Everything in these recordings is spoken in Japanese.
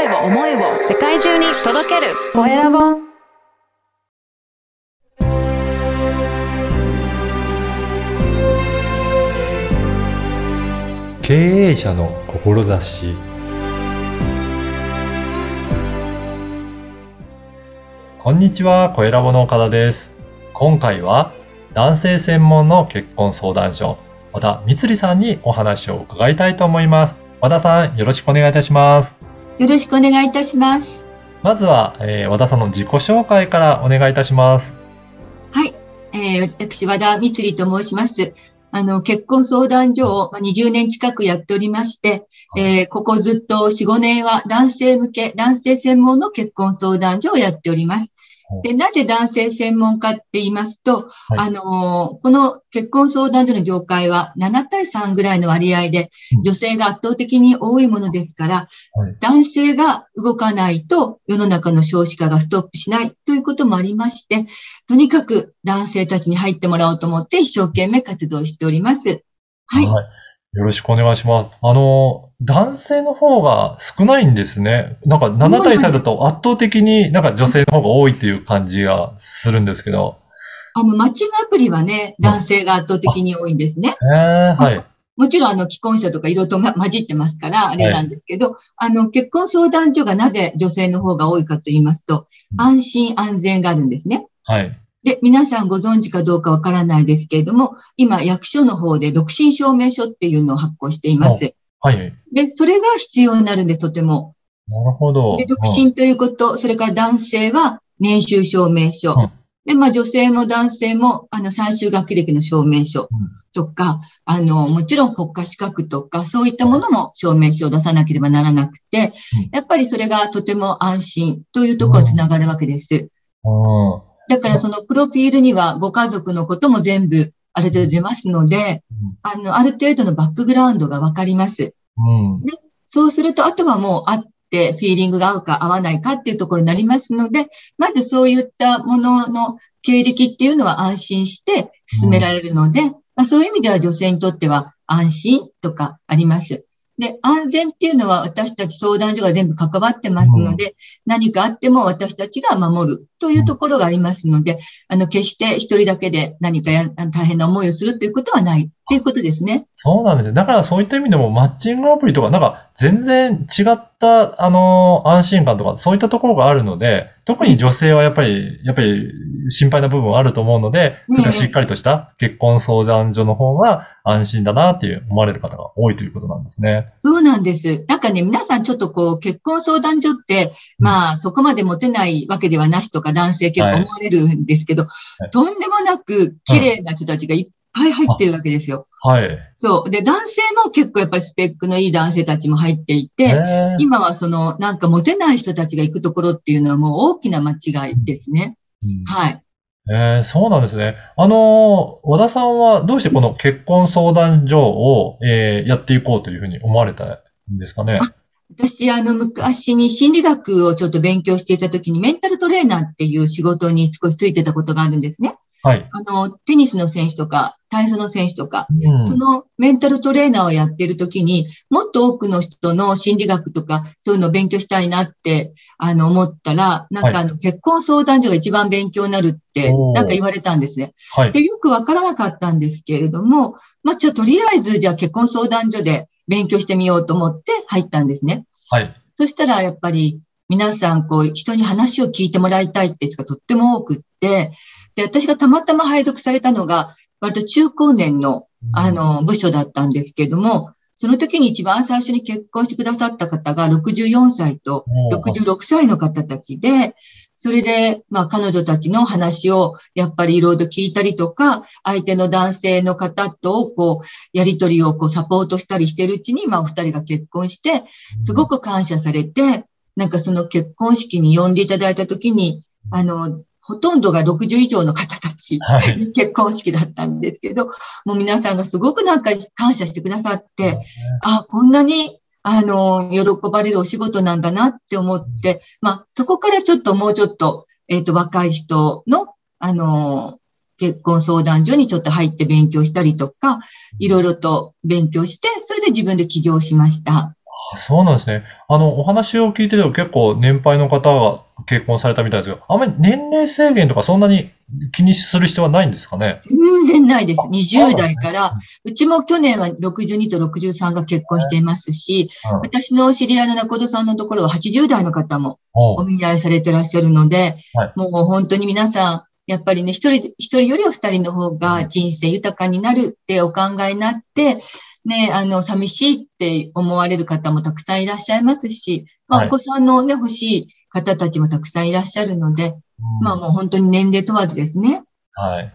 声を思いを世界中に届けるコエラボ経営者の志こんにちは、コエラボの岡田です。今回は男性専門の結婚相談所、和田光さんにお話を伺いたいと思います。和田さん、よろしくお願いいたします。よろしくお願いいたします。まずは、えー和田さんの自己紹介からお願いいたします。はい。えー私、和田光里と申します。あの、結婚相談所をまあ20年近くやっておりまして、えーここずっと4、5年は男性向け、男性専門の結婚相談所をやっておりますほ。で、なぜ男性専門かって言いますと、はい。あのーこの結婚相談所の業界は7対3ぐらいの割合でうん。女性が圧倒的に多いものですから、はい。男性が動かないと世の中の少子化がストップしないということもありまして、とにかく男性たちに入ってもらおうと思って一生懸命活動しております。はい。よろしくお願いします。あの、男性の方が少ないんですね。なんか7対3だと圧倒的になんか女性の方が多いっていう感じがするんですけど。あの、マッチングアプリはね、男性が圧倒的に多いんですね。はい。もちろん、あの、既婚者とかいろいろとま混じってますから、あれなんですけど、あの、結婚相談所がなぜ女性の方が多いかと言いますと、うん安心安全があるんですね。はい。で、皆さんご存知かどうかわからないですけれども、今、役所の方で独身証明書っていうのを発行しています。はい。で、それが必要になるんです、とても。なるほど。で、独身ということ、それから男性は年収証明書。うんで、まあ女性も男性も、あの、最終学歴の証明書とか、あの、もちろん国家資格とか、そういったものも証明書を出さなければならなくてうん、やっぱりそれがとても安心というところにつながるわけです。うん。うんだからそのプロフィールにはご家族のことも全部ある程度出ますので、あの、ある程度のバックグラウンドがわかります。うん。そうすると、あとはもう会ってフィーリングが合うか合わないかっていうところになりますので、まずそういったものの経歴っていうのは安心して進められるので、まあ、そういう意味では女性にとっては安心とかあります。で、安全っていうのは私たち相談所が全部関わってますので、何かあっても私たちが守るというところがありますので、あの、決して一人だけで何かや大変な思いをするということはないっていうことですね。そうなんですね。だからそういった意味でもマッチングアプリとか、なんか全然違った、あの、安心感とか、そういったところがあるので、特に女性はやっぱり、やっぱり心配な部分はあると思うので、うんしっかりとした結婚相談所の方が安心だなっていう思われる方が多いということなんですね。そうなんです。なんかね、皆さんちょっとこう、結婚相談所って、まあ、そこまでモテないわけではなしとか男性結構思われるんですけど、はいとんでもなく綺麗な人たちがいっぱい入ってるわけですよ。はい。そう。で、男性も結構やっぱりスペックのいい男性たちも入っていて、今はその、なんかモテない人たちが行くところっていうのはもう大きな間違いですね。うんはい。えーそうなんですね。あのー和田さんはどうしてこの結婚相談所を、えーやっていこうというふうに思われたんですかね？私、あの、昔に心理学をちょっと勉強していた時にメンタルトレーナーっていう仕事に少しついてたことがあるんですね。はい。あの、テニスの選手とか、体操の選手とか、うんそのメンタルトレーナーをやっているときに、もっと多くの人の心理学とか、そういうのを勉強したいなって、あの、思ったら、なんかあの、結婚相談所が一番勉強になるってなんか言われたんですね。はい。で、よくわからなかったんですけれども、まあ、ちょ、とりあえず、じゃあ結婚相談所で勉強してみようと思って入ったんですね。はい。そしたら、やっぱり、皆さん、こう、人に話を聞いてもらいたいって人がとっても多くって、で、私がたまたま配属されたのが、割と中高年の、あの、部署だったんですけども、その時に一番最初に結婚してくださった方が64歳とおー。66歳の方たちで、それで、まあ彼女たちの話をやっぱりいろいろ聞いたりとか、相手の男性の方とこう、やりとりをこうサポートしたりしてるうちに、まあお二人が結婚して、すごく感謝されて、なんかその結婚式に呼んでいただいた時に、あの、ほとんどが60以上の方たち結婚式だったんですけど、もう皆さんがすごくなんか感謝してくださって、あ、こんなに、あの、喜ばれるお仕事なんだなって思って、まあ、そこからちょっともうちょっと、えっ、と、若い人の、あの、結婚相談所にちょっと入って勉強したりとか、いろいろと勉強して、それで自分で起業しました。あそうなんですね。あの、お話を聞いてても結構年配の方が結婚されたみたいですけど、あんまり年齢制限とかそんなに気にする必要はないんですかね？全然ないです。20代から、うちも去年は62と63が結婚していますし、うん。私の知り合いの中戸さんのところは80代の方もおお見合いされてらっしゃるので、はい。もう本当に皆さん、やっぱりね、一人、一人よりは二人の方が人生豊かになるってお考えになって、ね、あの、寂しいって思われる方もたくさんいらっしゃいますし、まあ、はいお子さんのね、欲しい方たちもたくさんいらっしゃるので、まあもう本当に年齢問わずですね。はい。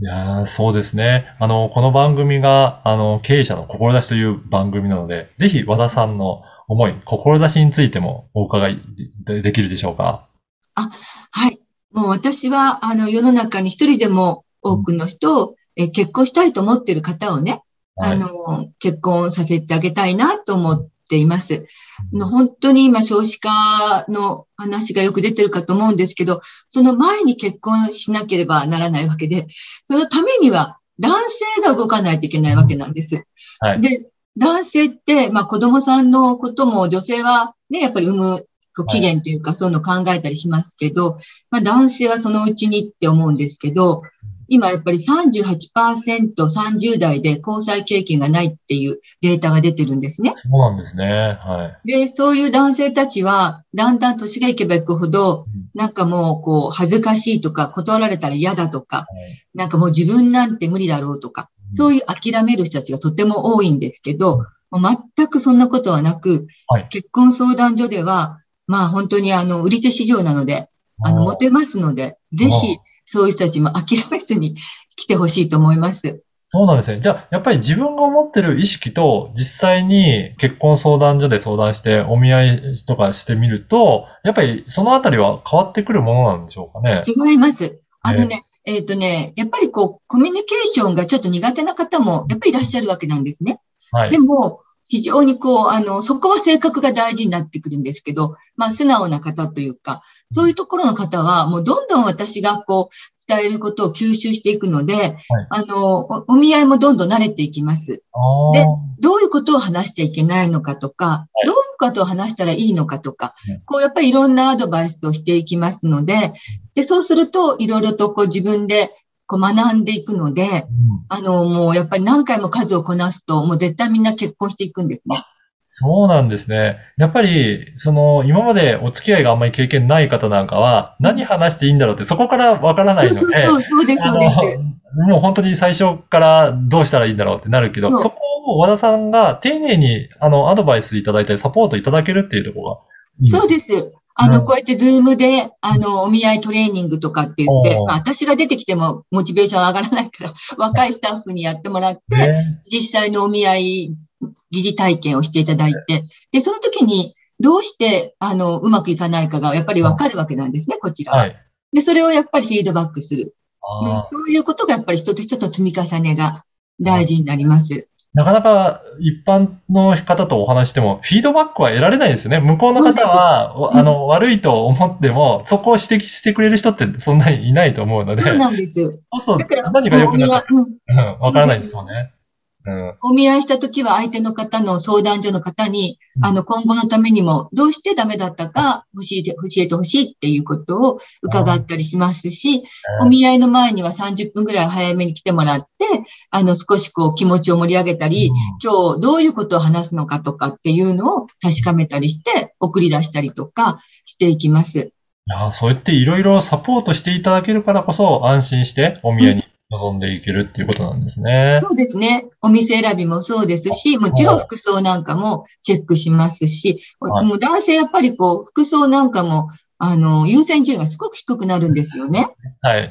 いやーそうですね。あの、この番組が、あの、経営者の志という番組なので、ぜひ和田さんの思い、志についてもお伺いでできるでしょうか？はい。もう私は、あの、世の中に一人でも多くの人を、え結婚したいと思っている方をね、はいあの、結婚させてあげたいなと思っています。の本当に今少子化の話がよく出てるかと思うんですけど、その前に結婚しなければならないわけで、そのためには男性が動かないといけないわけなんです。はいで、男性って、まあ子供さんのことも女性はね、やっぱり産む期限というか、そういうの考えたりしますけど、まあ男性はそのうちにって思うんですけど、今やっぱり38%、30代で交際経験がないっていうデータが出てるんですね。そうなんですね。はい。で、そういう男性たちは、だんだん年がいけばいくほど、なんかもう、こう、恥ずかしいとか、断られたら嫌だとか、なんかもう自分なんて無理だろうとか、そういう諦める人たちがとても多いんですけど、もう全くそんなことはなく、はい。結婚相談所では、まあ本当にあの、売り手市場なので、あの、モテますので、ぜひ、そういう人たちも諦めずに来てほしいと思います。そうなんですね。じゃあ、やっぱり自分が思ってる意識と、実際に結婚相談所で相談して、お見合いとかしてみると、やっぱりそのあたりは変わってくるものなんでしょうかね。違います。あのね、えっ、とね、やっぱりこう、コミュニケーションがちょっと苦手な方も、やっぱりいらっしゃるわけなんですね。はいで。も、非常にこう、あの、そこは性格が大事になってくるんですけど、まあ、素直な方というか、そういうところの方は、もうどんどん私がこう、伝えることを吸収していくので、あの、おお見合いもどんどん慣れていきます。でどういうことを話しちゃいけないのかとか、い。どういうことを話したらいいのかとかうん、こうやっぱりいろんなアドバイスをしていきますので、で、そうするといろいろとこう自分でこう学んでいくので、うんあの、もうやっぱり何回も数をこなすと、もう絶対みんな結婚していくんですね。そうなんですね。やっぱり、その、今までお付き合いがあんまり経験ない方なんかは、何話していいんだろうって、そこからわからないので、そうそうそう、です、あそうです。の、もう本当に最初からどうしたらいいんだろうってなるけど、そこを和田さんが丁寧に、あの、アドバイスいただいたり、サポートいただけるっていうところがいいですそうです。あの、うんこうやってズームで、あの、お見合いトレーニングとかって言ってまあ、私が出てきてもモチベーション上がらないから、若いスタッフにやってもらって、ね。実際のお見合い疑似体験をしていただいて、で、その時に、どうして、あの、うまくいかないかがやっぱりわかるわけなんですね、こちらは。はい。で、それをやっぱりフィードバックする。そういうことがやっぱり一つ一つの積み重ねが大事になります。なかなか一般の方とお話しても、フィードバックは得られないですよね。向こうの方は、そうですあの、悪いと思っても、そこを指摘してくれる人ってそんなにいないと思うので、そうなんです。そうすると何が良くなったか、お見合いうんうん、わからないんですよね。うん。お見合いしたときは相手の方の相談所の方に、うんあの、今後のためにもどうしてダメだったか教えて、教えてほしいっていうことを伺ったりしますし、お見合いの前には30分ぐらい早めに来てもらって、あの、少しこう気持ちを盛り上げたり、今日どういうことを話すのかとかっていうのを確かめたりして、送り出したりとかしていきます。いやーそうやっていろいろサポートしていただけるからこそ、安心してお見合いに臨んでいけるっていうことなんですね。そうですね。お店選びもそうですし、もちろん服装なんかもチェックしますし、はいもう男性やっぱりこう、服装なんかも、あの、優先順位がすごく低くなるんですよね。はい。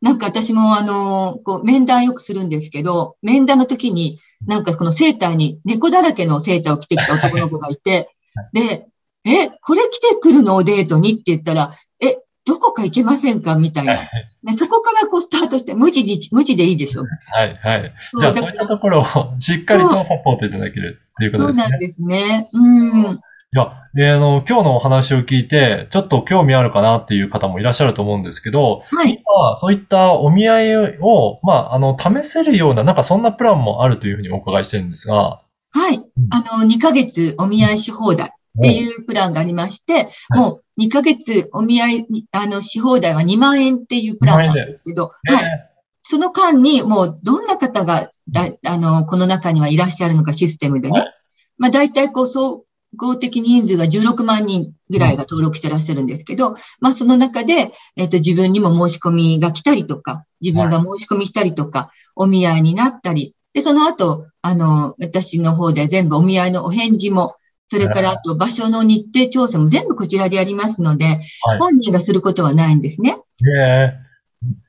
なんか私もあの、こう、面談よくするんですけど、面談の時に、なんかこのセーターに猫だらけのセーターを着てきた男の子がいて、で、え、これ着てくるの？をデートにって言ったら、え、どこか行けませんか？みたいな。でそこからこうスタートして、無知に、無知でいいでしょ？はい。はい。そうじゃあ、そういったところを しっかりとサポートいただけるっていうこそうとですね。なんですね。うん。いや、で、あの、今日のお話を聞いて、ちょっと興味あるかなっていう方もいらっしゃると思うんですけど、はい。今、そういったお見合いを、まあ、あの、試せるような、なんかそんなプランもあるというふうにお伺いしてるんですが、はい。あの、2ヶ月お見合いし放題っていうプランがありまして、はい。もう2ヶ月お見合いに、あの、し放題は2万円っていうプランなんですけど、えーはい。その間に、もう、どんな方が、だ、あの、この中にはいらっしゃるのか、システムでね。はまあ、大体、こう、総合的人数が16万人ぐらいが登録してらっしゃるんですけど、まあ、その中で、えっ、と、自分にも申し込みが来たりとか、自分が申し込みしたりとか、お見合いになったり、で、その後、あの、私の方で全部お見合いのお返事も、それからあと場所の日程調査も全部こちらでやりますので、はい。本人がすることはないんですね。え。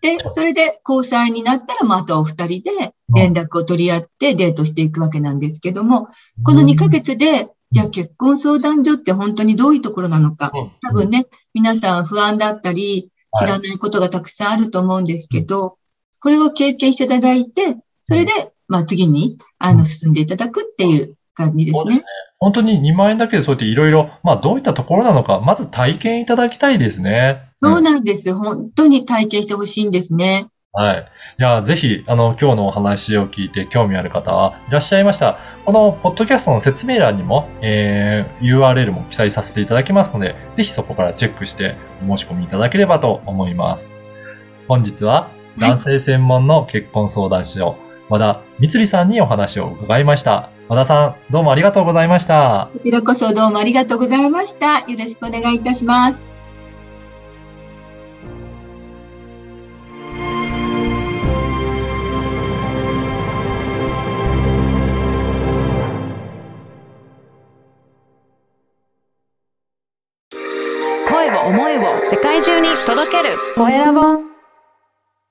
で、それで交際になったら、まあ、あとはお二人で連絡を取り合ってデートしていくわけなんですけども、ーこの2ヶ月で、じゃあ結婚相談所って本当にどういうところなのか、うん。多分ね、皆さん不安だったり、はい。知らないことがたくさんあると思うんですけど、これを経験していただいて、それで、まあ次に、あの、進んでいただくっていう感じですねそうですね。。本当に2万円だけでそうやっていろいろ、まあどういったところなのか、まず体験いただきたいですね。そうなんです。本当に体験してほしいんですね。はい。いや、ぜひ、あの、今日のお話を聞いて興味ある方はいらっしゃいました。この、ポッドキャストの説明欄にも、えー、URL も記載させていただきますので、ぜひそこからチェックしてお申し込みいただければと思います。本日は、男性専門の結婚相談所、和田光里さんにお話を伺いました。和田さん、どうもありがとうございました。こちらこそどうもありがとうございました。よろしくお願いいたします。声を思いを世界中に届けるコエラボ